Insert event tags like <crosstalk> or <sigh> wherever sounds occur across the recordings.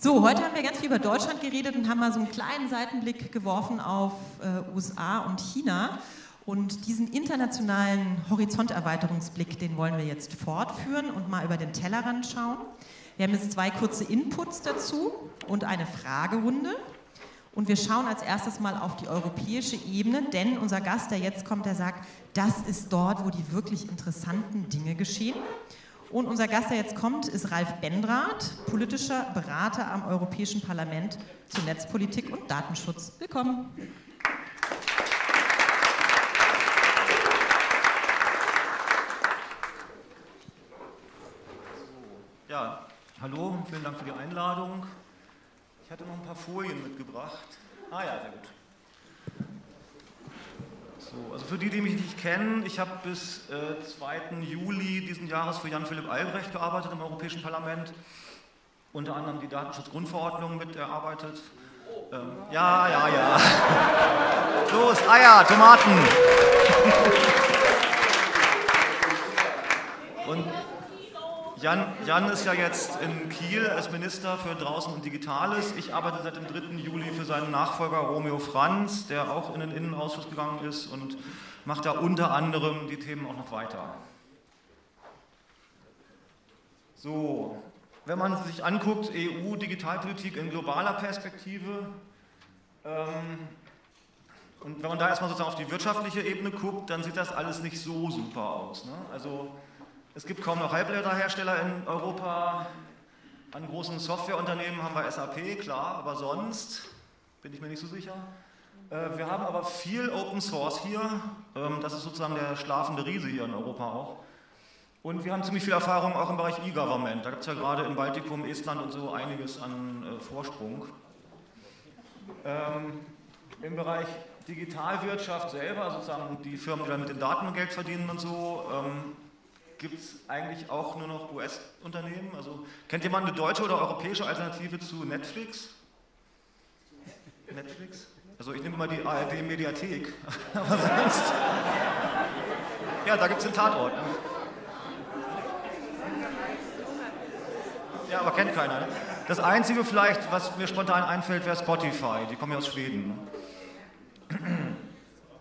So, heute haben wir ganz viel über Deutschland geredet und haben mal so einen kleinen Seitenblick geworfen auf äh, USA und China. Und diesen internationalen Horizonterweiterungsblick, den wollen wir jetzt fortführen und mal über den Tellerrand schauen. Wir haben jetzt zwei kurze Inputs dazu und eine Fragerunde. Und wir schauen als erstes mal auf die europäische Ebene, denn unser Gast, der jetzt kommt, der sagt, das ist dort, wo die wirklich interessanten Dinge geschehen. Und unser Gast, der jetzt kommt, ist Ralf Bendrath, politischer Berater am Europäischen Parlament zu Netzpolitik und Datenschutz. Willkommen. Ja, hallo, vielen Dank für die Einladung. Ich hatte noch ein paar Folien mitgebracht. Ah ja, sehr gut. So, also für die, die mich nicht kennen, ich habe bis äh, 2. Juli diesen Jahres für Jan-Philipp Albrecht gearbeitet im Europäischen Parlament. Unter anderem die Datenschutzgrundverordnung mit erarbeitet. Ähm, ja, ja, ja. <laughs> Los, Eier, Tomaten. <laughs> Und Jan, Jan ist ja jetzt in Kiel als Minister für Draußen und Digitales. Ich arbeite seit dem 3. Juli für seinen Nachfolger Romeo Franz, der auch in den Innenausschuss gegangen ist und macht da unter anderem die Themen auch noch weiter. So, wenn man sich anguckt, EU-Digitalpolitik in globaler Perspektive, ähm, und wenn man da erstmal sozusagen auf die wirtschaftliche Ebene guckt, dann sieht das alles nicht so super aus. Ne? Also es gibt kaum noch Halbleiterhersteller in Europa. An großen Softwareunternehmen haben wir SAP, klar, aber sonst bin ich mir nicht so sicher. Äh, wir haben aber viel Open Source hier. Ähm, das ist sozusagen der schlafende Riese hier in Europa auch. Und wir haben ziemlich viel Erfahrung auch im Bereich E-Government. Da gibt es ja gerade im Baltikum, Estland und so einiges an äh, Vorsprung. Ähm, Im Bereich Digitalwirtschaft selber, sozusagen die Firmen, die da mit den Daten Geld verdienen und so, ähm, gibt es eigentlich auch nur noch US-Unternehmen? Also kennt jemand eine deutsche oder europäische Alternative zu Netflix? Netflix? Also ich nehme mal die ARD-Mediathek. <laughs> Ja, da gibt es den Tatort. Ne? Ja, aber kennt keiner. Ne? Das Einzige vielleicht, was mir spontan einfällt, wäre Spotify. Die kommen ja aus Schweden.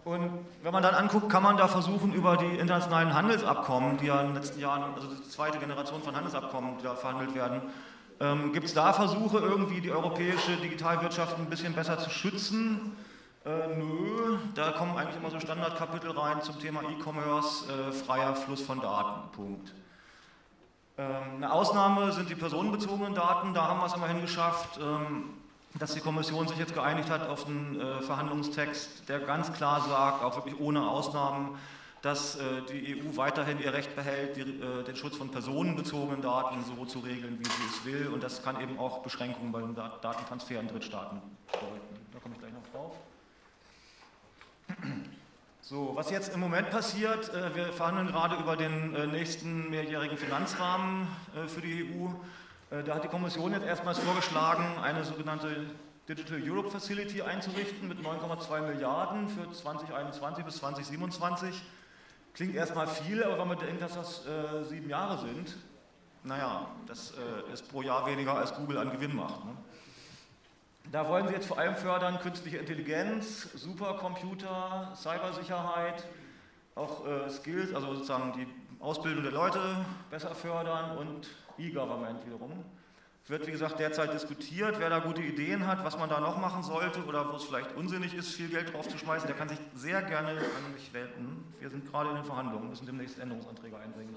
Und wenn man dann anguckt, kann man da versuchen, über die internationalen Handelsabkommen, die ja in den letzten Jahren, also die zweite Generation von Handelsabkommen, die da verhandelt werden, ähm, gibt es da Versuche, irgendwie die europäische Digitalwirtschaft ein bisschen besser zu schützen? Äh, nö, da kommen eigentlich immer so Standardkapitel rein zum Thema E-Commerce, äh, freier Fluss von Daten, Punkt. Ähm, eine Ausnahme sind die personenbezogenen Daten, da haben wir es immerhin geschafft. Ähm, dass die Kommission sich jetzt geeinigt hat auf einen äh, Verhandlungstext, der ganz klar sagt, auch wirklich ohne Ausnahmen, dass äh, die EU weiterhin ihr Recht behält, die, äh, den Schutz von personenbezogenen Daten so zu regeln, wie sie es will. Und das kann eben auch Beschränkungen beim Dat Datentransfer in Drittstaaten bedeuten. Da komme ich gleich noch drauf. So, was jetzt im Moment passiert, äh, wir verhandeln gerade über den äh, nächsten mehrjährigen Finanzrahmen äh, für die EU. Äh, da hat die Kommission jetzt erstmals vorgeschlagen, eine sogenannte Digital Europe Facility einzurichten mit 9,2 Milliarden für 2021 bis 2027. Klingt erstmal viel, aber wenn man denkt, dass das äh, sieben Jahre sind, naja, das äh, ist pro Jahr weniger als Google an Gewinn macht. Ne? Da wollen sie jetzt vor allem fördern künstliche Intelligenz, Supercomputer, Cybersicherheit, auch äh, Skills, also sozusagen die Ausbildung der Leute besser fördern und E-Government wiederum. Wird, wie gesagt, derzeit diskutiert. Wer da gute Ideen hat, was man da noch machen sollte oder wo es vielleicht unsinnig ist, viel Geld drauf zu schmeißen, der kann sich sehr gerne an mich wenden. Wir sind gerade in den Verhandlungen, müssen demnächst Änderungsanträge einbringen.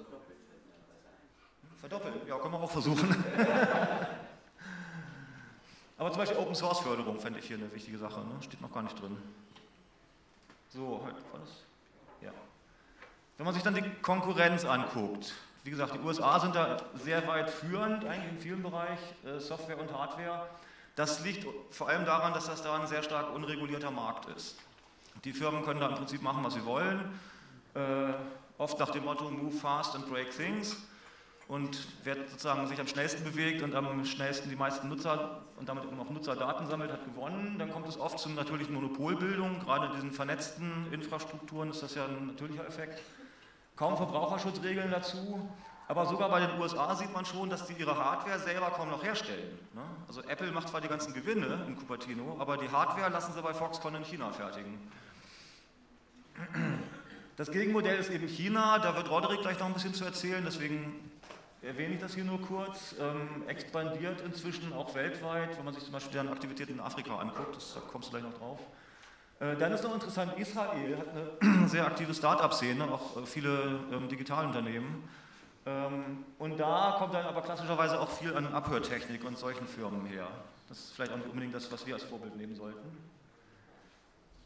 Verdoppeln, ja, können wir auch versuchen. <laughs> Aber zum Beispiel Open Source Förderung fände ich hier eine wichtige Sache, ne? steht noch gar nicht drin. So, halt, war das? Ja. Wenn man sich dann die Konkurrenz anguckt, wie gesagt, die USA sind da sehr weit führend, eigentlich in vielen Bereichen, äh, Software und Hardware. Das liegt vor allem daran, dass das da ein sehr stark unregulierter Markt ist. Die Firmen können da im Prinzip machen, was sie wollen, äh, oft nach dem Motto Move fast and break things. Und wer sozusagen sich am schnellsten bewegt und am schnellsten die meisten Nutzer und damit auch Nutzerdaten sammelt, hat gewonnen. Dann kommt es oft zu natürlichen Monopolbildung. Gerade in diesen vernetzten Infrastrukturen ist das ja ein natürlicher Effekt kaum Verbraucherschutzregeln dazu. Aber sogar bei den USA sieht man schon, dass die ihre Hardware selber kaum noch herstellen. Ne? Also Apple macht zwar die ganzen Gewinne in Cupertino, aber die Hardware lassen sie bei Foxconn in China fertigen. Das Gegenmodell ist eben China, da wird Roderick gleich noch ein bisschen zu erzählen, deswegen erwähne ich das hier nur kurz. Ähm, expandiert inzwischen auch weltweit, wenn man sich zum Beispiel deren Aktivitäten in Afrika anguckt, das, da kommst du gleich noch drauf. Äh, dann ist noch interessant, Israel hat eine <clears throat> sehr aktive Start-up-Szene, auch äh, viele ähm, Digitalunternehmen. Ähm, und da kommt dann aber klassischerweise auch viel an Abhörtechnik und solchen Firmen her. Das ist vielleicht auch nicht unbedingt das, was wir als Vorbild nehmen sollten.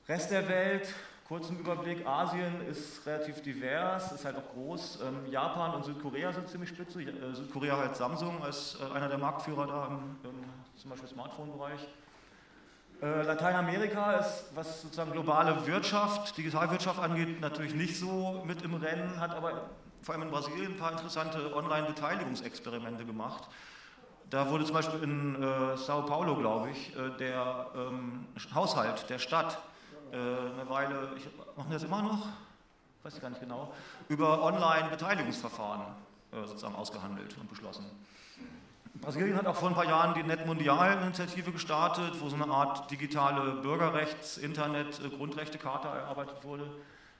Rest der Welt, kurzen Überblick, Asien ist relativ divers, ist halt auch groß. Ähm, Japan und Südkorea sind ziemlich spitze. Äh, Südkorea halt Samsung als äh, einer der Marktführer da im, im zum Beispiel Smartphone-Bereich. Äh, Lateinamerika ist, was sozusagen globale Wirtschaft, Digitalwirtschaft angeht, natürlich nicht so mit im Rennen, hat aber vor allem in Brasilien ein paar interessante Online-Beteiligungsexperimente gemacht. Da wurde zum Beispiel in äh, Sao Paulo, glaube ich, äh, der ähm, Haushalt der Stadt äh, eine Weile, ich, machen die das immer noch? Weiß ich gar nicht genau, über Online-Beteiligungsverfahren äh, sozusagen ausgehandelt und beschlossen. Brasilien hat auch vor ein paar Jahren die Net-Mundial-Initiative gestartet, wo so eine Art digitale Bürgerrechts-Internet-Grundrechte-Karte erarbeitet wurde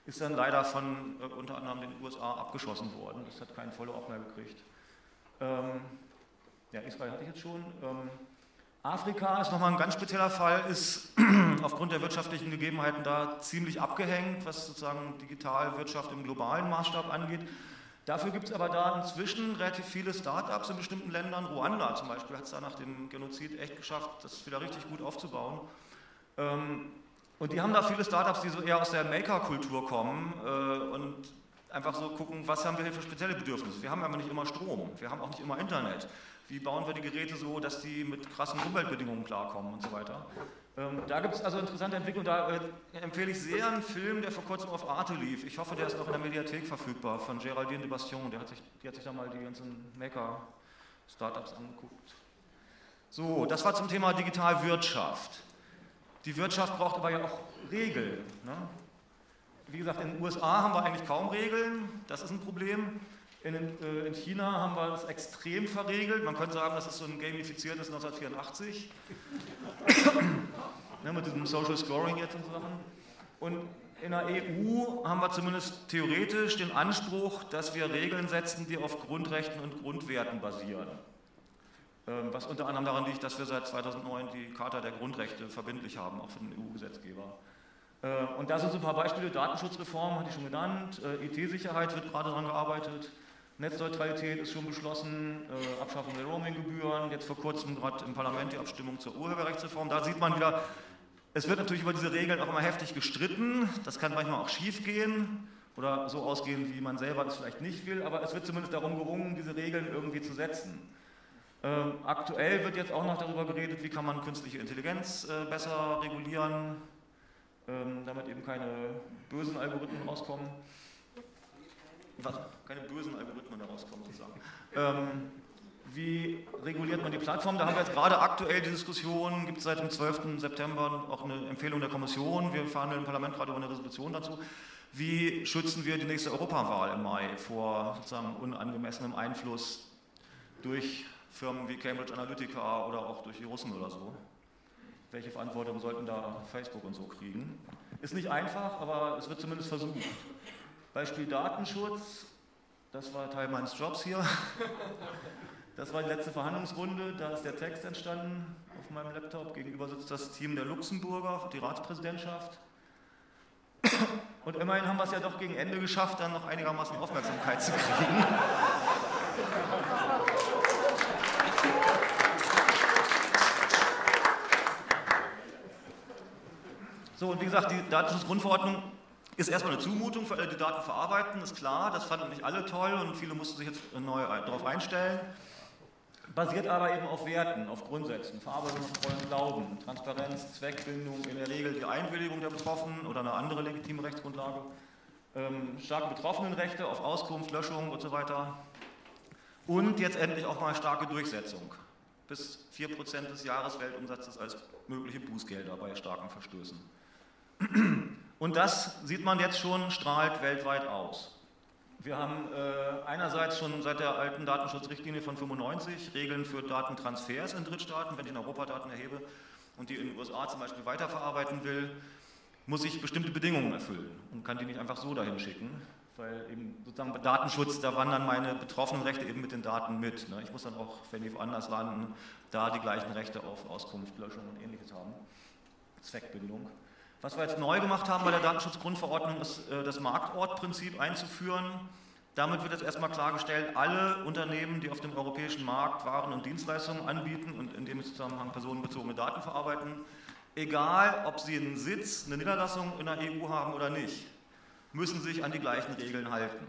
ist dann leider von äh, unter anderem den USA abgeschossen worden. Das hat keinen Follow-up mehr gekriegt. Ähm, ja, Israel hatte ich jetzt schon. Ähm, Afrika ist nochmal ein ganz spezieller Fall, ist <clears throat> aufgrund der wirtschaftlichen Gegebenheiten da ziemlich abgehängt, was sozusagen Digitalwirtschaft im globalen Maßstab angeht. Dafür gibt es aber da inzwischen relativ viele Start-ups in bestimmten Ländern. Ruanda zum Beispiel hat es da nach dem Genozid echt geschafft, das wieder richtig gut aufzubauen. Ähm, und die haben da viele Startups, die so eher aus der Maker-Kultur kommen äh, und einfach so gucken, was haben wir hier für spezielle Bedürfnisse. Wir haben aber nicht immer Strom, wir haben auch nicht immer Internet. Wie bauen wir die Geräte so, dass die mit krassen Umweltbedingungen klarkommen und so weiter. Ähm, da gibt es also interessante Entwicklungen. Da äh, empfehle ich sehr einen Film, der vor kurzem auf Arte lief. Ich hoffe, der ist noch in der Mediathek verfügbar, von Geraldine de Bastion. Der hat sich, die hat sich da mal die ganzen Maker-Startups angeguckt. So, das war zum Thema Digitalwirtschaft. Die Wirtschaft braucht aber ja auch Regeln. Ne? Wie gesagt, in den USA haben wir eigentlich kaum Regeln, das ist ein Problem. In, äh, in, China haben wir das extrem verregelt. Man könnte sagen, das ist so ein gamifiziertes 1984. <coughs> ne, mit diesem Social Scoring jetzt und so Sachen. Und in der EU haben wir zumindest theoretisch den Anspruch, dass wir Regeln setzen, die auf Grundrechten und Grundwerten basieren. Ähm, was unter anderem daran liegt, dass wir seit 2009 die Charta der Grundrechte verbindlich haben, auch für den EU-Gesetzgeber. Äh, und da sind so ein paar Beispiele, Datenschutzreform hatte ich schon genannt, äh, IT-Sicherheit wird gerade daran gearbeitet, Netzneutralität ist schon beschlossen, äh, Abschaffung der Roaming-Gebühren, jetzt vor kurzem gerade im Parlament die Abstimmung zur Urheberrechtsreform. Da sieht man wieder, es wird natürlich über diese Regeln auch immer heftig gestritten, das kann manchmal auch schief gehen oder so ausgehen, wie man selber das vielleicht nicht will, aber es wird zumindest darum gerungen, diese Regeln irgendwie zu setzen. Ähm, aktuell wird jetzt auch noch darüber geredet, wie kann man künstliche Intelligenz äh, besser regulieren, ähm, damit eben keine bösen Algorithmen rauskommen. Was? Keine bösen Algorithmen herauskommen, sozusagen. Ähm, wie reguliert man die Plattform? Da haben wir jetzt gerade aktuell die Diskussion, gibt es seit dem 12. September auch eine Empfehlung der Kommission. Wir verhandeln im Parlament gerade über eine Resolution dazu. Wie schützen wir die nächste Europawahl im Mai vor sozusagen unangemessenem Einfluss durch Firmen wie Cambridge Analytica oder auch durch die Russen oder so. Welche Verantwortung sollten da Facebook und so kriegen? Ist nicht einfach, aber es wird zumindest versucht. Beispiel Datenschutz, das war Teil meines Jobs hier. <laughs> Das war die letzte Verhandlungsrunde, da ist der Text entstanden auf meinem Laptop. Gegenüber sitzt das Team der Luxemburger, die Ratspräsidentschaft. Und immerhin haben wir es ja doch gegen Ende geschafft, dann noch einigermaßen Aufmerksamkeit zu kriegen. So, und wie gesagt, die Datenschutzgrundverordnung ist erstmal eine Zumutung für alle, die Daten verarbeiten, ist klar, das fanden nicht alle toll und viele mussten sich jetzt neu darauf einstellen. Basiert aber eben auf Werten, auf Grundsätzen, Verarbeitung Glauben, Transparenz, Zweckbindung, in der Regel die Einwilligung der Betroffenen oder eine andere legitime Rechtsgrundlage, ähm, starke Betroffenenrechte auf Auskunft, Löschung und so weiter. Und jetzt endlich auch mal starke Durchsetzung. Bis 4% des Jahresweltumsatzes als mögliche Bußgelder bei starken Verstößen. Und das sieht man jetzt schon, strahlt weltweit aus. Wir haben äh, einerseits schon seit der alten Datenschutzrichtlinie von 95 Regeln für Datentransfers in Drittstaaten, wenn ich in Europa Daten erhebe und die in den USA zum Beispiel weiterverarbeiten will, muss ich bestimmte Bedingungen erfüllen und kann die nicht einfach so dahin schicken, weil eben sozusagen bei Datenschutz, da wandern meine betroffenen Rechte eben mit den Daten mit. Ne? Ich muss dann auch, wenn die woanders landen, da die gleichen Rechte auf Auskunft, Löschung und ähnliches haben. Zweckbindung. Was wir jetzt neu gemacht haben bei der Datenschutzgrundverordnung ist, äh, das Marktortprinzip einzuführen. Damit wird jetzt erstmal klargestellt, alle Unternehmen, die auf dem europäischen Markt Waren und Dienstleistungen anbieten und in dem Zusammenhang personenbezogene Daten verarbeiten, egal ob sie einen Sitz, eine Niederlassung in der EU haben oder nicht, müssen sich an die gleichen Regeln halten.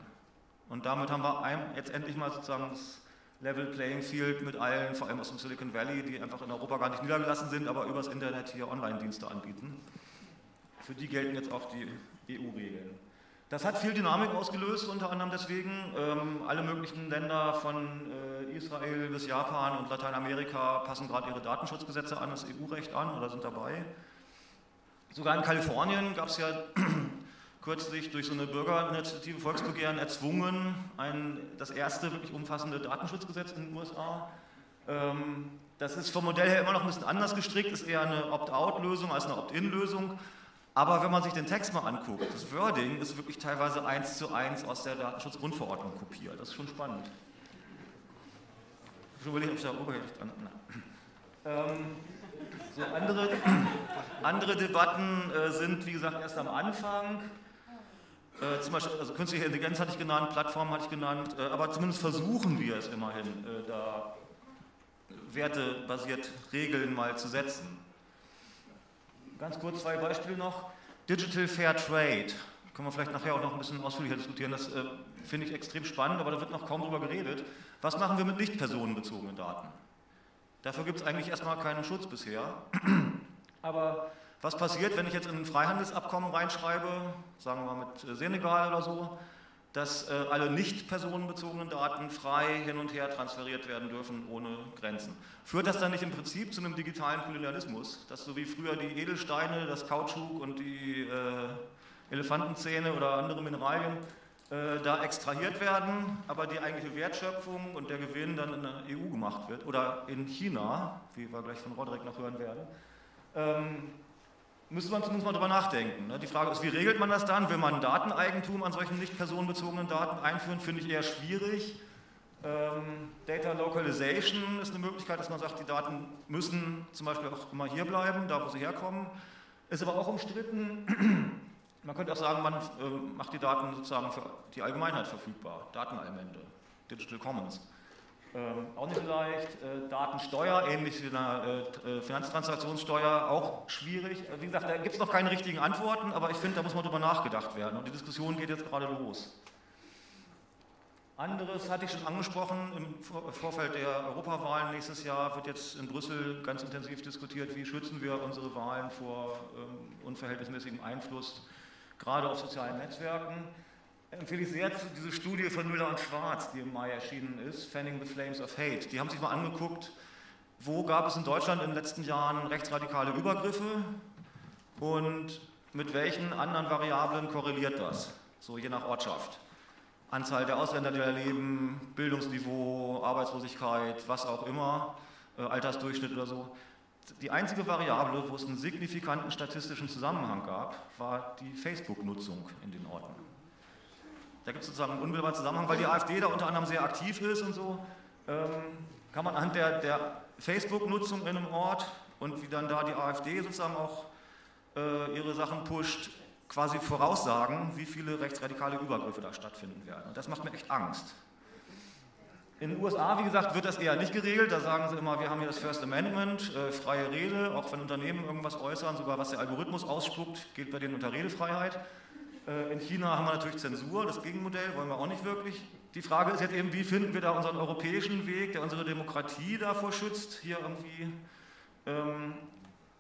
Und damit haben wir jetzt endlich mal sozusagen das Level Playing Field mit allen, vor allem aus dem Silicon Valley, die einfach in Europa gar nicht niedergelassen sind, aber übers Internet hier Online-Dienste anbieten. Für die gelten jetzt auch die EU-Regeln. Das hat viel Dynamik ausgelöst, unter anderem deswegen. Ähm, alle möglichen Länder von äh, Israel bis Japan und Lateinamerika passen gerade ihre Datenschutzgesetze an das EU-Recht an oder sind dabei. Sogar in Kalifornien gab es ja <clears throat> kürzlich durch so eine Bürgerinitiative Volksbegehren erzwungen, ein, das erste wirklich umfassende Datenschutzgesetz in den USA. Ähm, das ist vom Modell her immer noch ein bisschen anders gestrickt, ist eher eine Opt-out-Lösung als eine Opt-in-Lösung. Aber wenn man sich den Text mal anguckt, das Wording ist wirklich teilweise eins zu eins aus der Datenschutzgrundverordnung kopiert. Das ist schon spannend. Ich überlege, ob ich da Urheberrecht. Ähm, so andere, andere Debatten äh, sind, wie gesagt, erst am Anfang. Äh, zum Beispiel, also künstliche Intelligenz hatte ich genannt, Plattformen hatte ich genannt, äh, aber zumindest versuchen wir es immerhin, äh, da wertebasiert Regeln mal zu setzen. Ganz kurz zwei Beispiele noch. Digital Fair Trade. Können wir vielleicht nachher auch noch ein bisschen ausführlicher diskutieren. Das äh, finde ich extrem spannend, aber da wird noch kaum drüber geredet. Was machen wir mit nicht personenbezogenen Daten? Dafür gibt es eigentlich erstmal keinen Schutz bisher. <clears throat> aber was passiert, wenn ich jetzt in ein Freihandelsabkommen reinschreibe, sagen wir mal mit Senegal oder so, dass äh, alle nicht personenbezogenen Daten frei hin und her transferiert werden dürfen ohne Grenzen. Führt das dann nicht im Prinzip zu einem digitalen Kolonialismus, dass so wie früher die Edelsteine, das Kautschuk und die äh, Elefantenzähne oder andere Mineralien äh, da extrahiert werden, aber die eigentliche Wertschöpfung und der Gewinn dann in der EU gemacht wird oder in China, wie wir gleich von Roderick noch hören werden. Ähm, müsste man zumindest mal drüber nachdenken. Ne? Die Frage ist, wie regelt man das dann? Will man Dateneigentum an solchen nicht personenbezogenen Daten einführen, finde ich eher schwierig. Ähm, Data Localization ist eine Möglichkeit, dass man sagt, die Daten müssen zum Beispiel auch immer hier bleiben, da wo sie herkommen. Ist aber auch umstritten. <clears throat> Man könnte auch sagen, man äh, macht die Daten sozusagen für die Allgemeinheit verfügbar, Datenelemente, Digital Commons. Ähm, auch nicht leicht. Äh, Datensteuer, ähnlich wie eine äh, äh, Finanztransaktionssteuer, auch schwierig. Äh, wie gesagt, da gibt es noch keine richtigen Antworten, aber ich finde, da muss mal drüber nachgedacht werden. Und die Diskussion geht jetzt gerade los. Anderes hatte ich schon angesprochen, im Vorfeld der Europawahlen nächstes Jahr wird jetzt in Brüssel ganz intensiv diskutiert, wie schützen wir unsere Wahlen vor ähm, unverhältnismäßigem Einfluss, gerade auf sozialen Netzwerken empfehle ich sehr diese Studie von Müller und Schwarz, die im Mai erschienen ist, Fanning the Flames of Hate. Die haben sich mal angeguckt, wo gab es in Deutschland in den letzten Jahren rechtsradikale Übergriffe und mit welchen anderen Variablen korreliert das, so je nach Ortschaft. Anzahl der Ausländer, die da leben, Bildungsniveau, Arbeitslosigkeit, was auch immer, äh, Altersdurchschnitt oder so. Die einzige Variable, wo es einen signifikanten statistischen Zusammenhang gab, war die Facebook-Nutzung in den Orten. Da gibt es sozusagen einen unmittelbaren Zusammenhang, weil die AfD da unter anderem sehr aktiv ist und so. Ähm, kann man anhand der, der Facebook-Nutzung in einem Ort und wie dann da die AfD sozusagen auch äh, ihre Sachen pusht, quasi voraussagen, wie viele rechtsradikale Übergriffe da stattfinden werden. Und das macht mir echt Angst. In den USA, wie gesagt, wird das eher nicht geregelt. Da sagen sie immer, wir haben hier das First Amendment, äh, freie Rede, auch wenn Unternehmen irgendwas äußern, sogar was der Algorithmus ausspuckt, gilt bei denen unter Redefreiheit. Äh, in China haben wir natürlich Zensur, das Gegenmodell wollen wir auch nicht wirklich. Die Frage ist jetzt eben, wie finden wir da unseren europäischen Weg, der unsere Demokratie davor schützt, hier irgendwie ähm,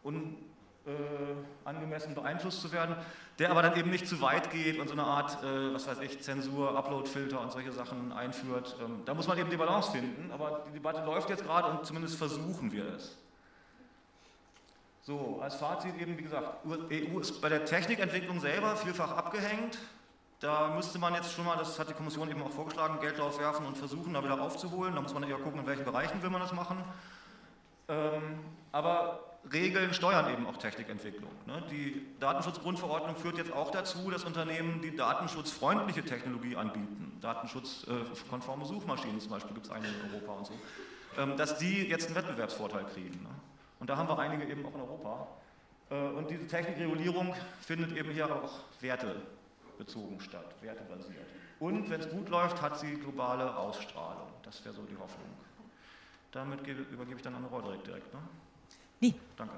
unangemessen äh, beeinflusst zu werden, der aber dann eben nicht zu weit geht und so eine Art, äh, was weiß ich, Zensur, Uploadfilter und solche Sachen einführt. Ähm, da muss man eben die Balance finden, aber die Debatte läuft jetzt gerade und zumindest versuchen wir es. So, als Fazit eben, wie gesagt, EU ist bei der Technikentwicklung selber vielfach abgehängt. da müsste man jetzt schon mal, das hat die Kommission eben auch vorgeschlagen, Geld drauf werfen und versuchen, da wieder aufzuholen. Da muss man eher gucken, in welchen Bereichen will man das machen. Ähm, aber Regeln steuern eben auch Technikentwicklung. Ne? Die Datenschutzgrundverordnung führt jetzt auch dazu, dass Unternehmen, die datenschutzfreundliche Technologie anbieten, datenschutzkonforme Suchmaschinen zum Beispiel gibt es einige in Europa und so, ähm, dass die jetzt einen Wettbewerbsvorteil kriegen. Ne? Und da haben wir einige eben auch in Europa. Äh, und diese Technikregulierung findet eben hier auch wertebezogen statt, wertebasiert. Und wenn es gut läuft, hat sie globale Ausstrahlung. Das wäre so die Hoffnung. Damit übergebe ich dann an Roderick direkt. Ne? Nee. Danke.